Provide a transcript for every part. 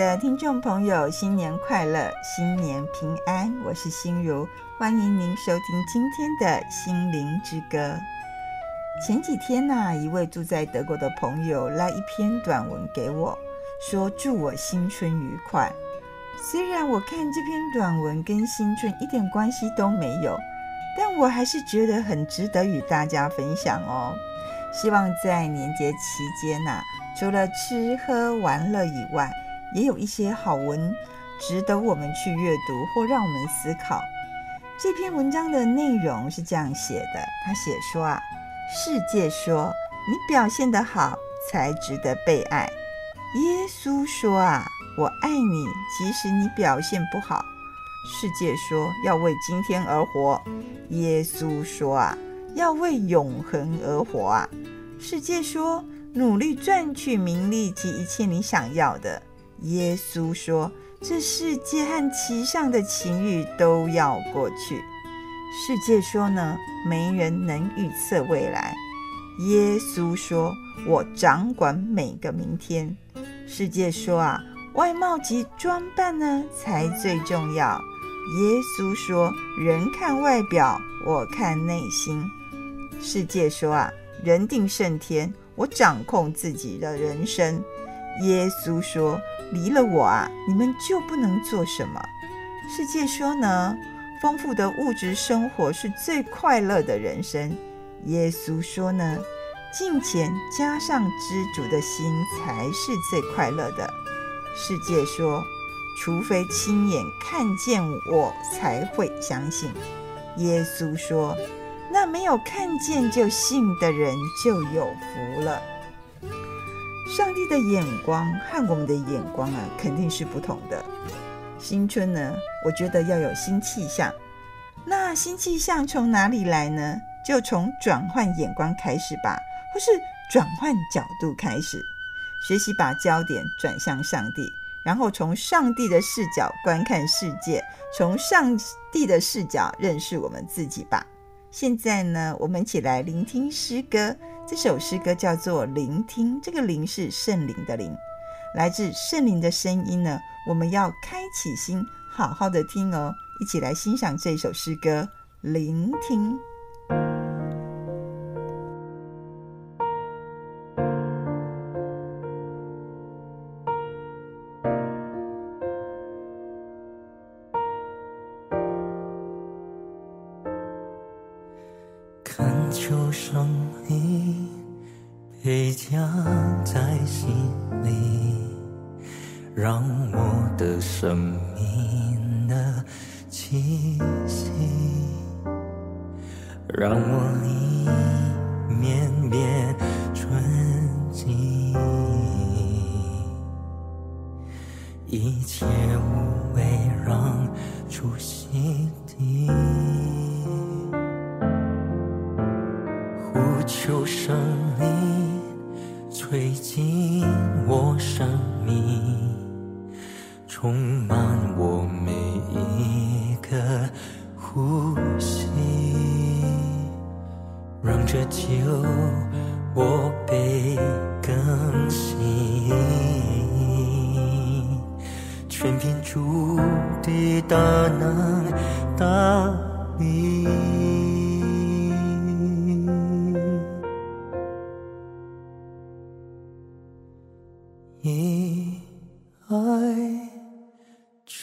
的听众朋友，新年快乐，新年平安！我是心如，欢迎您收听今天的心灵之歌。前几天呢、一位住在德国的朋友来一篇短文给我，说祝我新春愉快。虽然我看这篇短文跟新春一点关系都没有，但我还是觉得很值得与大家分享哦。希望在年节期间呐、除了吃喝玩乐以外，也有一些好文值得我们去阅读或让我们思考。这篇文章的内容是这样写的：他写说啊。世界说你表现得好才值得被爱。耶稣说啊，我爱你，即使你表现不好。世界说要为今天而活。耶稣说啊，要为永恒而活啊。世界说努力赚取名利及一切你想要的。耶稣说这世界和其上的情欲都要过去。世界说呢，没人能预测未来。耶稣说：“我掌管每个明天。”世界说啊，外貌及装扮呢才最重要。耶稣说：“人看外表，我看内心。”世界说啊，人定胜天，我掌控自己的人生。耶稣说：“离了我啊，你们就不能做什么。”世界说呢，丰富的物质生活是最快乐的人生。耶稣说呢，金钱加上知足的心才是最快乐的。世界说，除非亲眼看见我才会相信。耶稣说，那没有看见就信的人就有福了。上帝的眼光和我们的眼光啊，肯定是不同的。新春呢，我觉得要有新气象。那新气象从哪里来呢？就从转换眼光开始吧，或是转换角度开始，学习把焦点转向上帝，然后从上帝的视角观看世界，从上帝的视角认识我们自己吧。现在呢，我们一起来聆听诗歌。这首诗歌叫做《聆听》，这个“聆”是圣灵的“灵”。来自圣灵的声音呢，我们要开启心，好好的听哦，一起来欣赏这首诗歌《聆听》。让我一面面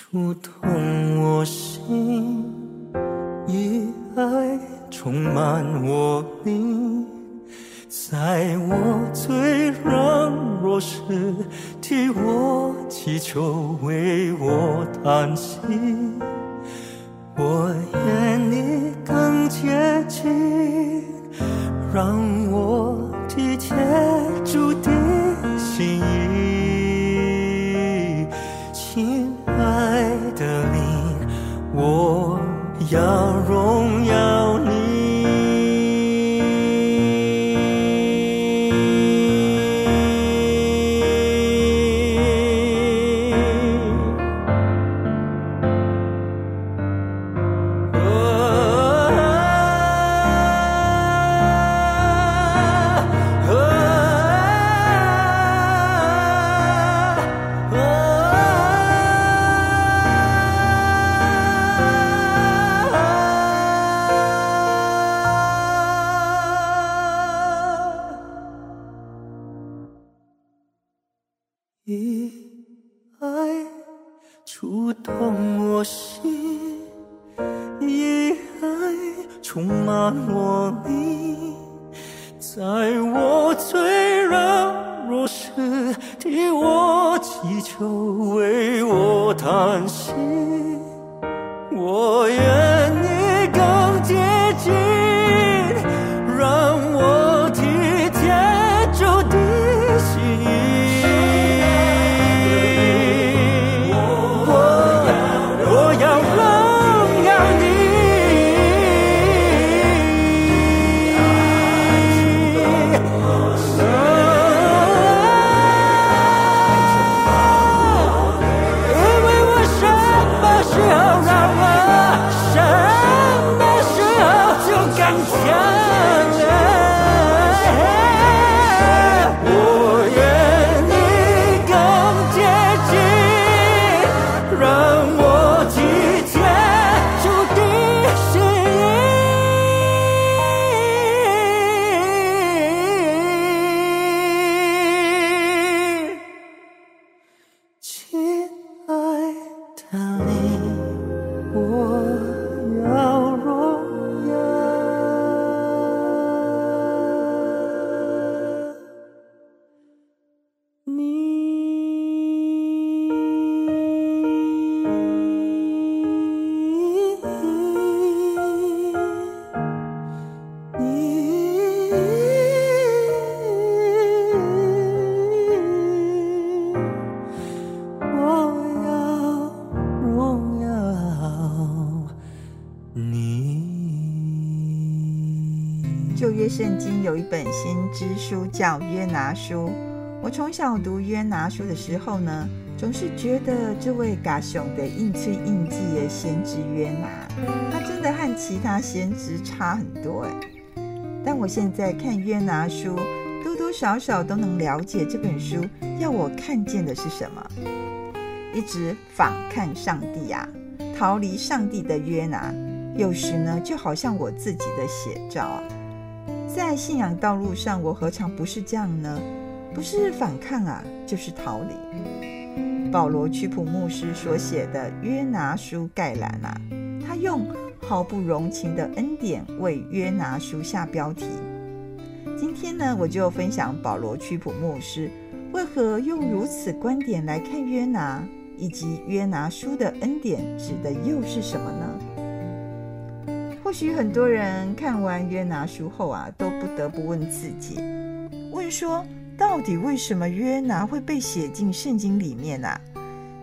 触动我心，以爱充满我灵，在我最软弱时替我祈求，为我叹息。我愿你更接近，让我要先知书叫约拿书。我从小读约拿书的时候呢，总是觉得这位嘎熊的应催应记的先知约拿，他真的和其他先知差很多哎。但我现在看约拿书，多多少少都能了解这本书要我看见的是什么。一直反抗上帝啊，逃离上帝的约拿，有时呢就好像我自己的写照啊。在信仰道路上，我何尝不是这样呢？不是反抗啊，就是逃离。保罗屈普牧师所写的《约拿书》概览啊，他用毫不容情的恩典为约拿书下标题。今天呢，我就分享保罗屈普牧师为何用如此观点来看约拿，以及约拿书的恩典指的又是什么呢？或许很多人看完约拿书后啊，都不得不问自己：问说，到底为什么约拿会被写进圣经里面啊？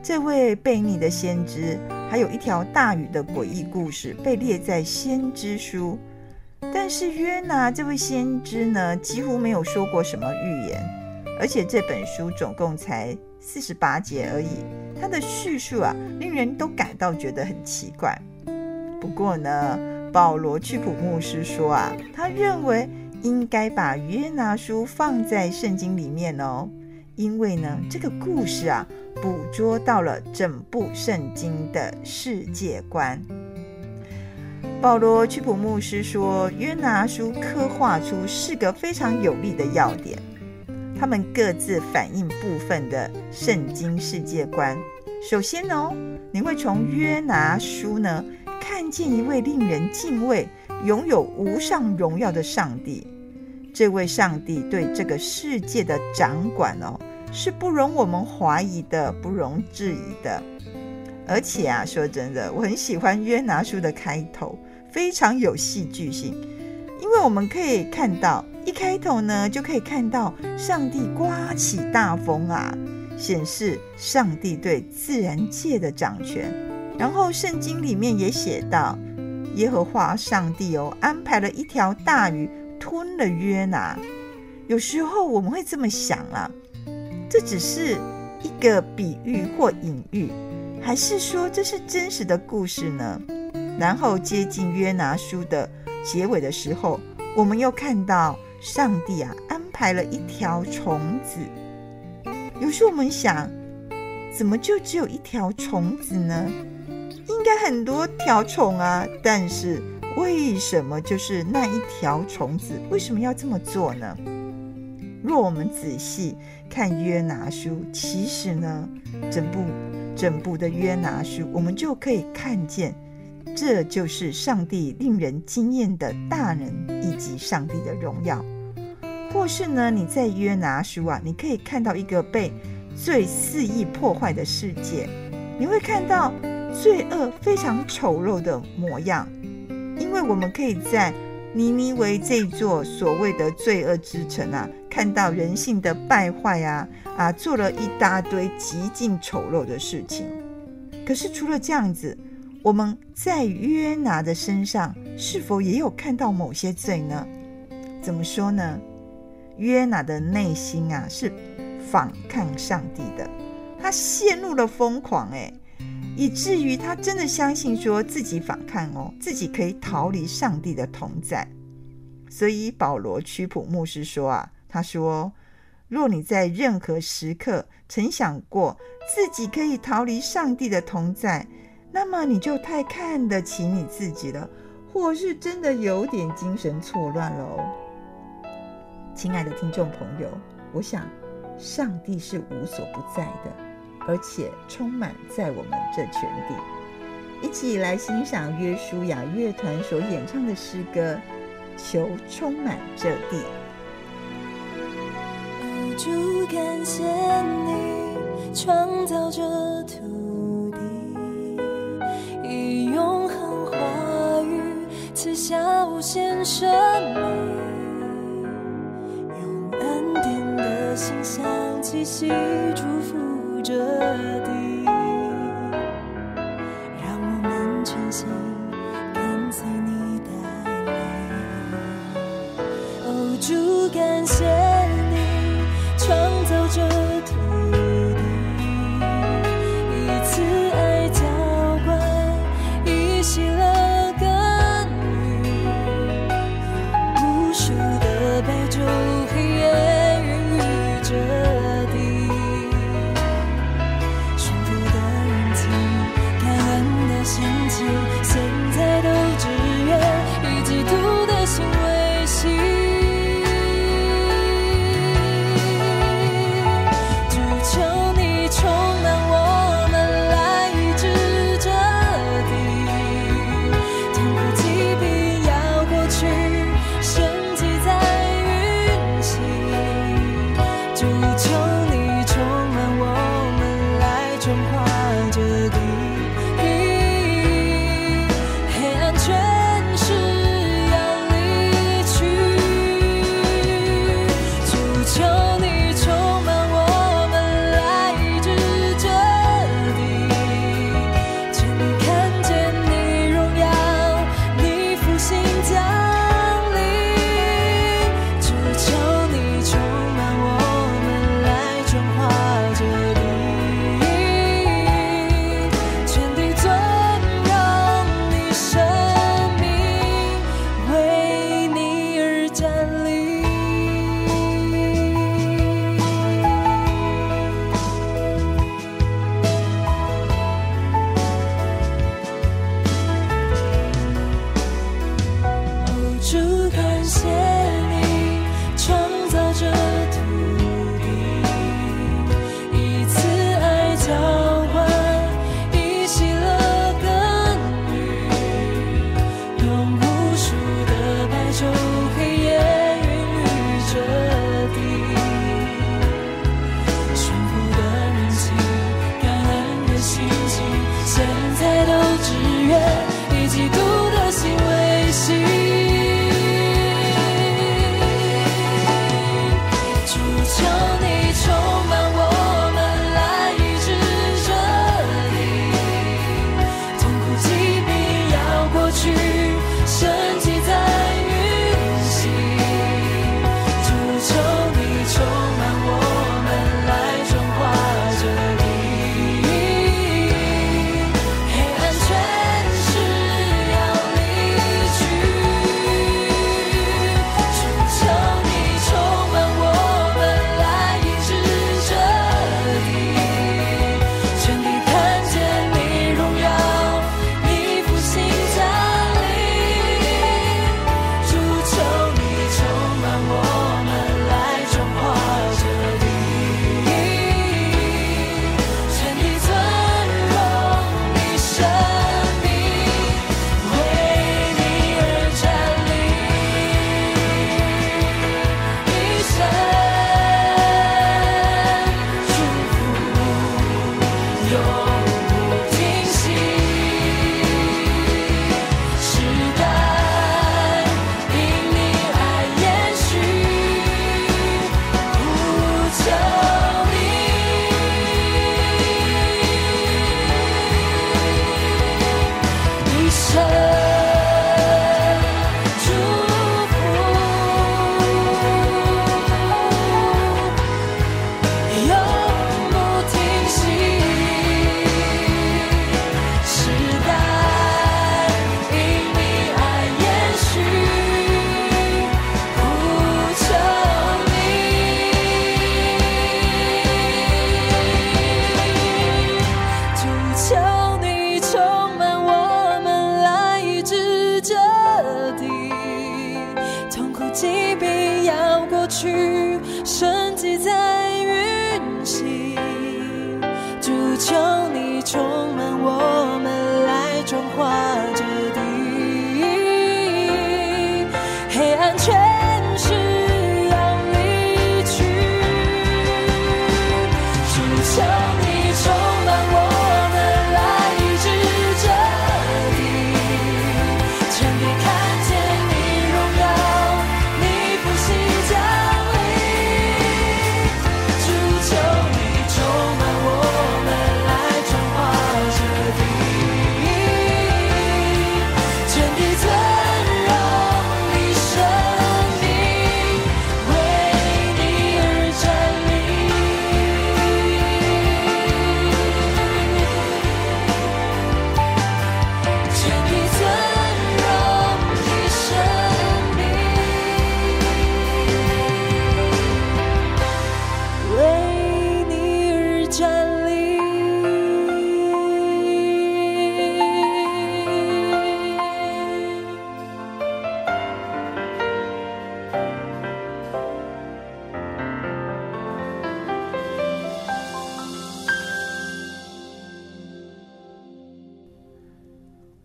这位悖逆的先知，还有一条大鱼的诡异故事被列在先知书，但是约拿这位先知呢，几乎没有说过什么预言，而且这本书总共才四十八节而已，他的叙述啊，令人都感到觉得很奇怪。不过呢，保罗屈普牧师说啊，他认为应该把约拿书放在圣经里面哦，因为呢，这个故事啊，捕捉到了整部圣经的世界观。保罗屈普牧师说，约拿书刻画出四个非常有力的要点，他们各自反映部分的圣经世界观。首先哦，你会从约拿书呢，看见一位令人敬畏、拥有无上荣耀的上帝，这位上帝对这个世界的掌管哦，是不容我们怀疑的，不容置疑的。而且啊，说真的，我很喜欢约拿书的开头，非常有戏剧性，因为我们可以看到一开头呢，就可以看到上帝刮起大风啊，显示上帝对自然界的掌权。然后圣经里面也写到，耶和华上帝哦，安排了一条大鱼吞了约拿。有时候我们会这么想啊，这只是一个比喻或隐喻，还是说这是真实的故事呢？然后接近约拿书的结尾的时候，我们又看到上帝啊安排了一条虫子。有时候我们想，怎么就只有一条虫子呢？应该很多条虫啊，但是为什么就是那一条虫子？为什么要这么做呢？若我们仔细看约拿书，其实呢，整部整部的约拿书，我们就可以看见，这就是上帝令人惊艳的大能以及上帝的荣耀。或是呢，你在约拿书啊，你可以看到一个被最肆意破坏的世界，你会看到罪恶非常丑陋的模样，因为我们可以在尼尼微这座所谓的罪恶之城啊，看到人性的败坏啊啊，做了一大堆极尽丑陋的事情。可是除了这样子，我们在约拿的身上是否也有看到某些罪呢？怎么说呢？约拿的内心啊是反抗上帝的，他陷入了疯狂，诶，以至于他真的相信说自己反抗哦，自己可以逃离上帝的同在。所以保罗屈普牧师说啊，他说：若你在任何时刻曾想过自己可以逃离上帝的同在，那么你就太看得起你自己了，或是真的有点精神错乱了哦。亲爱的听众朋友，我想，上帝是无所不在的，而且充满在我们这全地。一起来欣赏约书亚乐团所演唱的诗歌《求充满这地》。主感谢你创造这土地，以永恒话语赐下无限生命。气息祝福着地，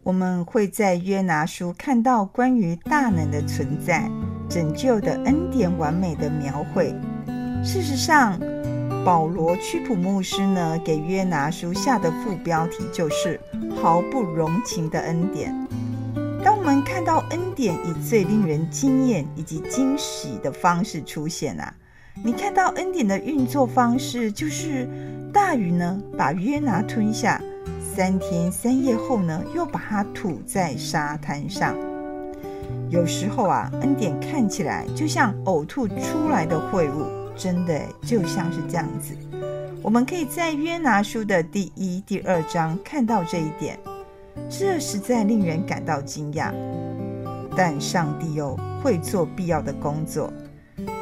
我们会在约拿书看到关于大能的存在、拯救的恩典完美的描绘。事实上，保罗屈普牧师呢给约拿书下的副标题就是“毫不容情的恩典”。当我们看到恩典以最令人惊艳以及惊喜的方式出现啊，你看到恩典的运作方式就是大鱼呢把约拿吞下。三天三夜后呢，又把它吐在沙滩上。有时候啊，恩典看起来就像呕吐出来的秽物，真的就像是这样子。我们可以在约拿书的第一、第二章看到这一点，这实在令人感到惊讶。但上帝又会做必要的工作，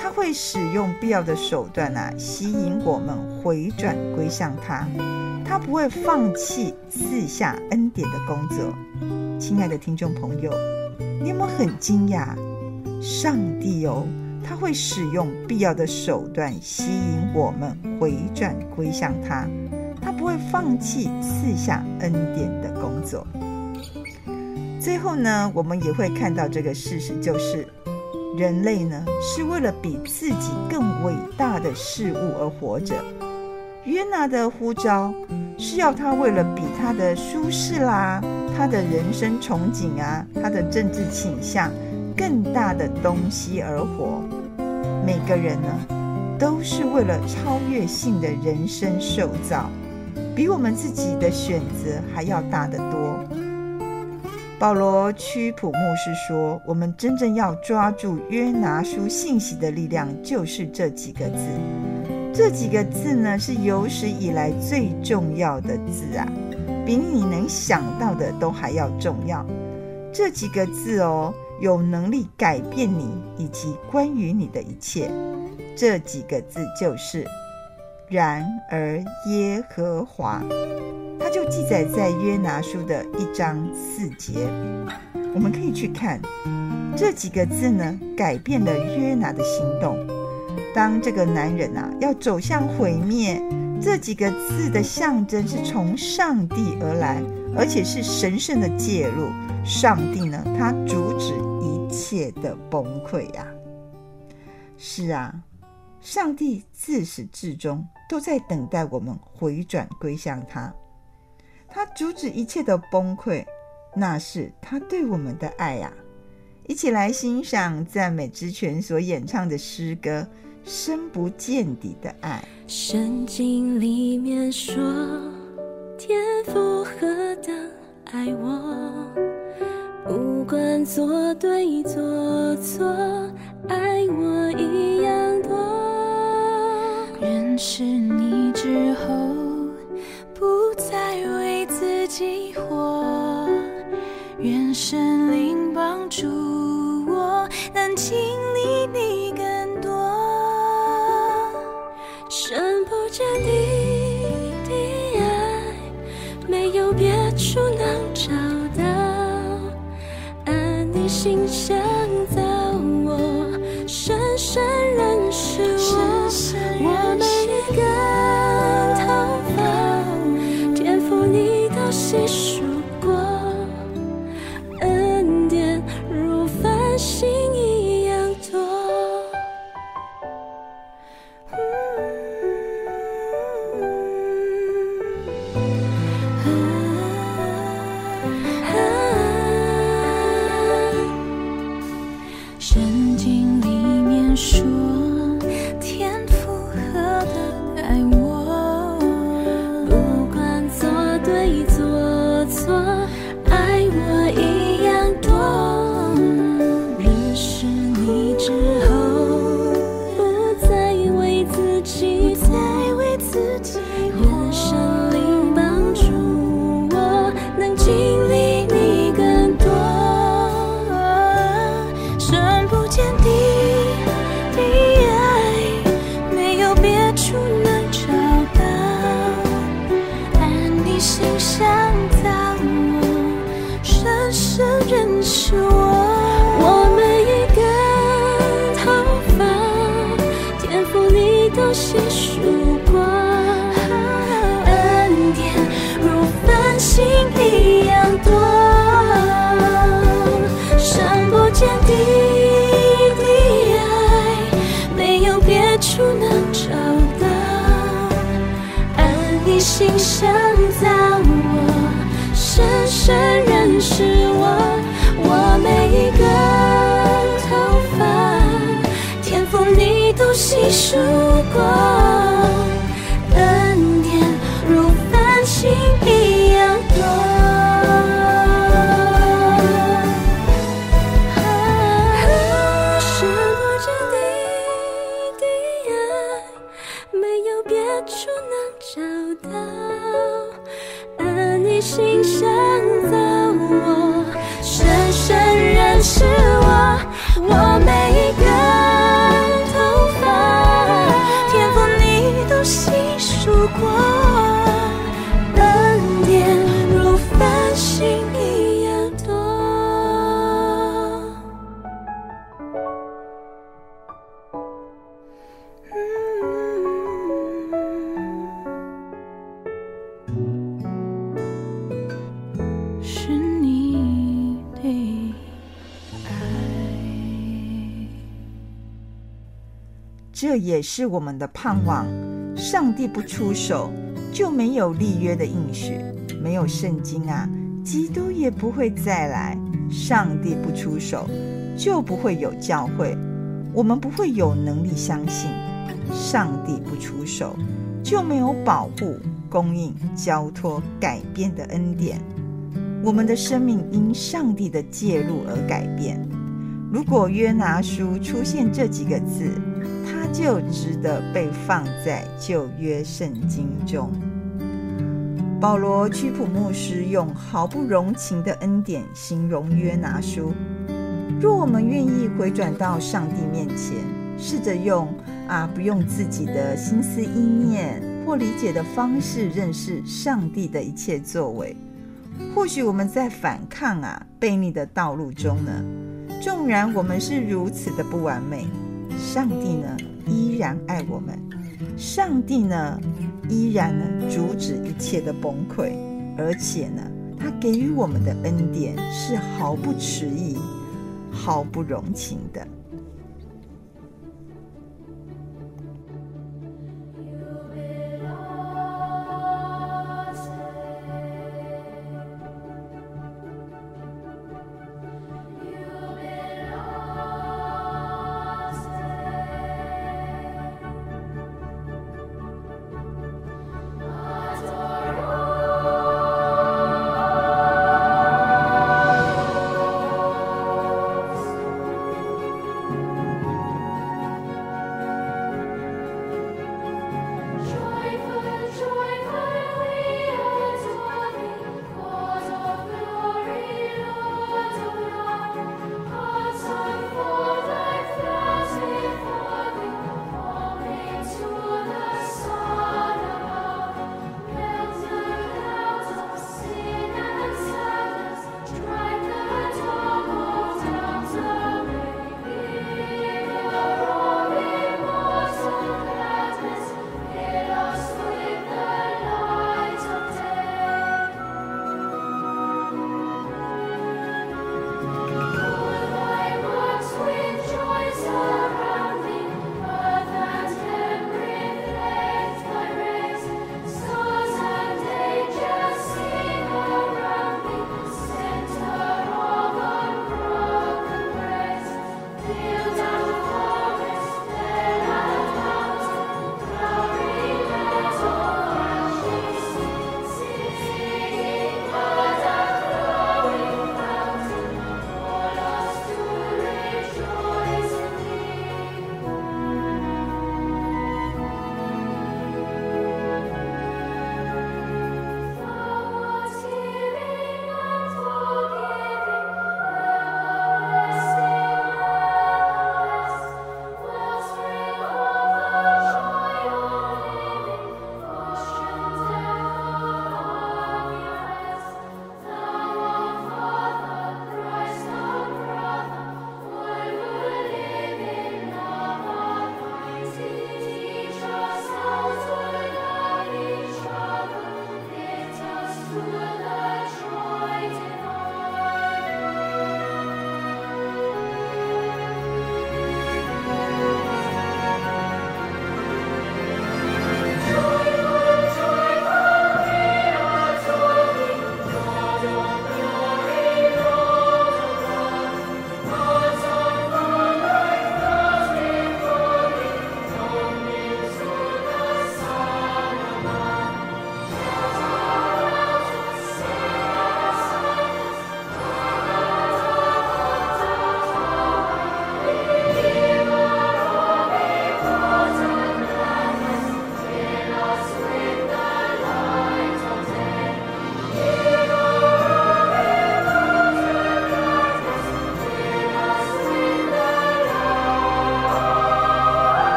他会使用必要的手段啊，吸引我们回转归向他。他不会放弃赐下恩典的工作。亲爱的听众朋友，你有没有很惊讶？上帝哦，他会使用必要的手段吸引我们回转归向他。他不会放弃赐下恩典的工作。最后呢，我们也会看到这个事实，就是人类呢是为了比自己更伟大的事物而活着。约拿的呼召是要他为了比他的舒适啦、他的人生憧憬啊、他的政治倾向更大的东西而活。每个人呢，都是为了超越性的人生受造，比我们自己的选择还要大得多。保罗屈普牧师说：“我们真正要抓住约拿书信息的力量，就是这几个字。”这几个字呢，是有史以来最重要的字啊，比你能想到的都还要重要。这几个字哦，有能力改变你以及关于你的一切。这几个字就是“然而耶和华”，它就记载在约拿书的一章四节。我们可以去看这几个字呢，改变了约拿的行动。当这个男人啊要走向毁灭，这几个字的象征是从上帝而来，而且是神圣的介入。上帝呢，他阻止一切的崩溃呀。是啊，上帝自始至终都在等待我们回转归向他。他阻止一切的崩溃，那是他对我们的爱呀。一起来欣赏赞美之泉所演唱的诗歌。深不见底的爱。圣经里面说，天父何等爱我，不管做对做错，爱我一样多。认识你之后，不再为自己活，愿神灵帮助我，能经历你这也是我们的盼望。上帝不出手，就没有立约的应许；没有圣经啊，基督也不会再来。上帝不出手，就不会有教会。我们不会有能力相信。上帝不出手，就没有保护、供应、交托、改变的恩典。我们的生命因上帝的介入而改变。如果约拿书出现这几个字，他就值得被放在旧约圣经中。保罗屈普牧师用毫不容情的恩典形容约拿书。若我们愿意回转到上帝面前，试着用啊不用自己的心思意念或理解的方式认识上帝的一切作为，或许我们在反抗啊悖逆的道路中呢，纵然我们是如此的不完美。上帝呢，依然爱我们。上帝呢，依然呢，阻止一切的崩溃，而且呢，他给予我们的恩典是毫不迟疑、毫不容情的。